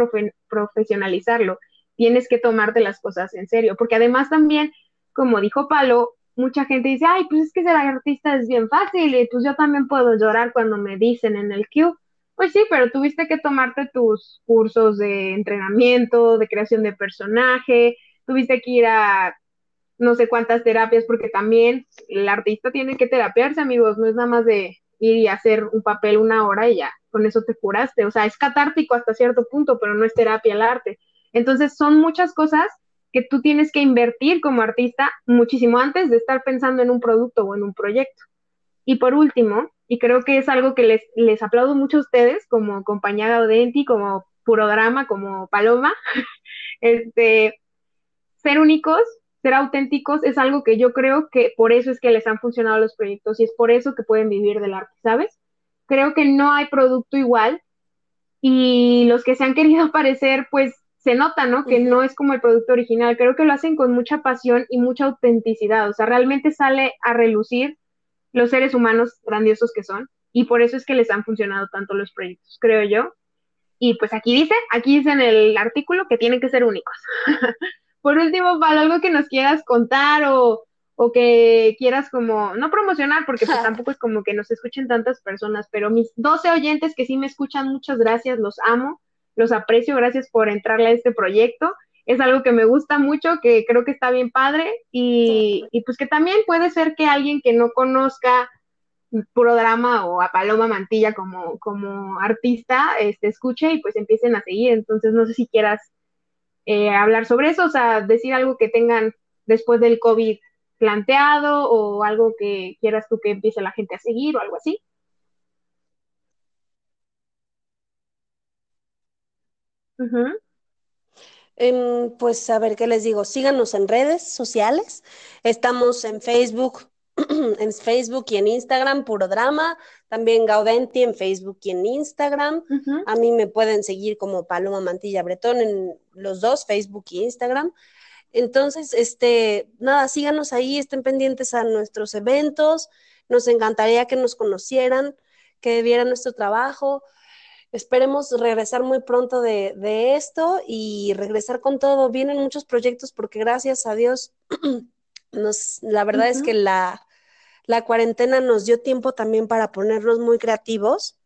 profesionalizarlo, tienes que tomarte las cosas en serio, porque además también, como dijo Palo, mucha gente dice, ay, pues es que ser artista es bien fácil y pues yo también puedo llorar cuando me dicen en el Q. Pues sí, pero tuviste que tomarte tus cursos de entrenamiento, de creación de personaje, tuviste que ir a no sé cuántas terapias, porque también el artista tiene que terapiarse, amigos, no es nada más de ir y hacer un papel una hora y ya, con eso te curaste. O sea, es catártico hasta cierto punto, pero no es terapia el arte. Entonces, son muchas cosas que tú tienes que invertir como artista muchísimo antes de estar pensando en un producto o en un proyecto. Y por último, y creo que es algo que les, les aplaudo mucho a ustedes como compañía Gaudenti, como Purodrama, como Paloma, este, ser únicos ser auténticos es algo que yo creo que por eso es que les han funcionado los proyectos y es por eso que pueden vivir del arte, ¿sabes? Creo que no hay producto igual y los que se han querido parecer, pues se nota, ¿no? Que no es como el producto original. Creo que lo hacen con mucha pasión y mucha autenticidad. O sea, realmente sale a relucir los seres humanos grandiosos que son y por eso es que les han funcionado tanto los proyectos, creo yo. Y pues aquí dice, aquí dice en el artículo que tienen que ser únicos. por último, para algo que nos quieras contar o, o que quieras como, no promocionar, porque pues tampoco es como que nos escuchen tantas personas, pero mis 12 oyentes que sí me escuchan, muchas gracias, los amo, los aprecio, gracias por entrarle a este proyecto. Es algo que me gusta mucho, que creo que está bien padre y, y pues que también puede ser que alguien que no conozca programa o a Paloma Mantilla como, como artista este, escuche y pues empiecen a seguir. Entonces, no sé si quieras eh, hablar sobre eso, o sea, decir algo que tengan después del COVID planteado o algo que quieras tú que empiece la gente a seguir o algo así. Em, pues a ver qué les digo, síganos en redes sociales, estamos en Facebook en Facebook y en Instagram, Puro Drama. También Gaudenti en Facebook y en Instagram. A mí me pueden seguir como Paloma Mantilla Bretón en los dos, Facebook y Instagram. Entonces, este, nada, síganos ahí, estén pendientes a nuestros eventos. Nos encantaría que nos conocieran, que vieran nuestro trabajo. Esperemos regresar muy pronto de, de esto y regresar con todo. Vienen muchos proyectos porque gracias a Dios nos, la verdad es que la, la cuarentena nos dio tiempo también para ponernos muy creativos.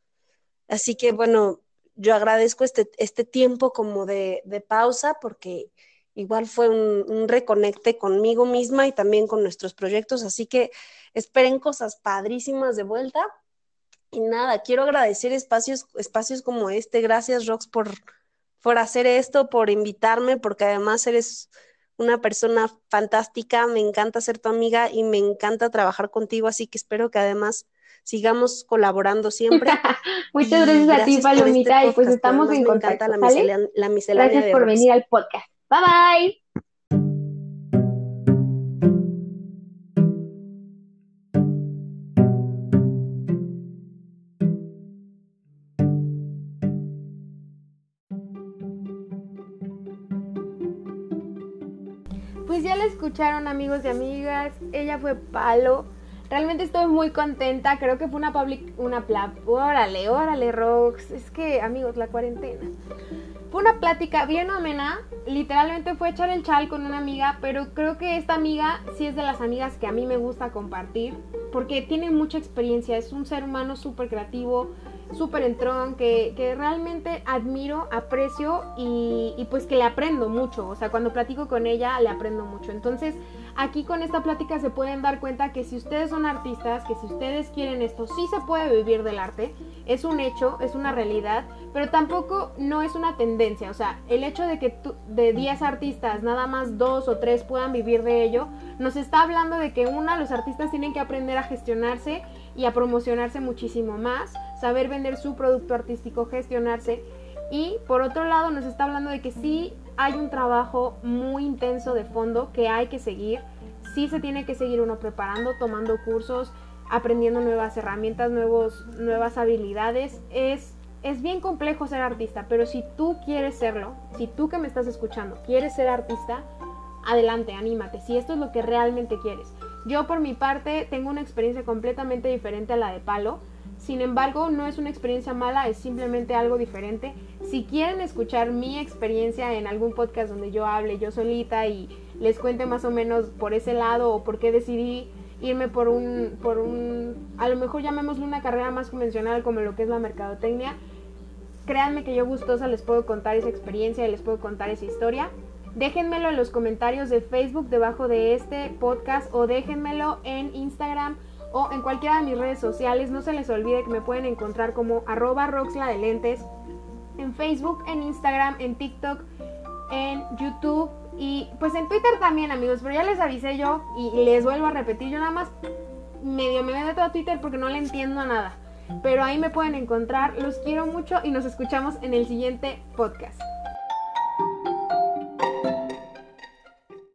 Así que bueno, yo agradezco este, este tiempo como de, pausa porque igual fue un, reconecte conmigo misma y también con nuestros proyectos. Así que esperen cosas padrísimas de vuelta. Y nada, quiero agradecer espacios, espacios como este. Gracias, Rox, por, por hacer esto, por invitarme, porque además eres una persona fantástica, me encanta ser tu amiga y me encanta trabajar contigo, así que espero que además sigamos colaborando siempre. Muchas gracias, a ti, este Palomita, y pues estamos en contacto, la, la Gracias por venir al podcast. Bye bye. Escucharon amigos y amigas, ella fue Palo. Realmente estoy muy contenta, creo que fue una public, una pla, órale, órale Rox, es que amigos, la cuarentena. Fue una plática bien amena, literalmente fue echar el chal con una amiga, pero creo que esta amiga sí es de las amigas que a mí me gusta compartir, porque tiene mucha experiencia, es un ser humano súper creativo, súper entrón, que, que realmente admiro, aprecio y, y, pues que le aprendo mucho. O sea, cuando platico con ella le aprendo mucho. Entonces, aquí con esta plática se pueden dar cuenta que si ustedes son artistas, que si ustedes quieren esto, sí se puede vivir del arte. Es un hecho, es una realidad, pero tampoco no es una tendencia. O sea, el hecho de que de 10 artistas nada más dos o tres puedan vivir de ello, nos está hablando de que una, los artistas tienen que aprender a gestionarse y a promocionarse muchísimo más saber vender su producto artístico, gestionarse. Y por otro lado nos está hablando de que sí hay un trabajo muy intenso de fondo que hay que seguir. Sí se tiene que seguir uno preparando, tomando cursos, aprendiendo nuevas herramientas, nuevos, nuevas habilidades. Es, es bien complejo ser artista, pero si tú quieres serlo, si tú que me estás escuchando quieres ser artista, adelante, anímate, si esto es lo que realmente quieres. Yo por mi parte tengo una experiencia completamente diferente a la de Palo sin embargo, no es una experiencia mala, es simplemente algo diferente. Si quieren escuchar mi experiencia en algún podcast donde yo hable yo solita y les cuente más o menos por ese lado o por qué decidí irme por un, por un, a lo mejor llamémoslo una carrera más convencional como lo que es la mercadotecnia, créanme que yo gustosa les puedo contar esa experiencia y les puedo contar esa historia. Déjenmelo en los comentarios de Facebook debajo de este podcast o déjenmelo en Instagram o en cualquiera de mis redes sociales. No se les olvide que me pueden encontrar como arroba roxla de lentes en Facebook, en Instagram, en TikTok, en YouTube y pues en Twitter también amigos, pero ya les avisé yo y les vuelvo a repetir, yo nada más medio me meto a Twitter porque no le entiendo a nada. Pero ahí me pueden encontrar, los quiero mucho y nos escuchamos en el siguiente podcast.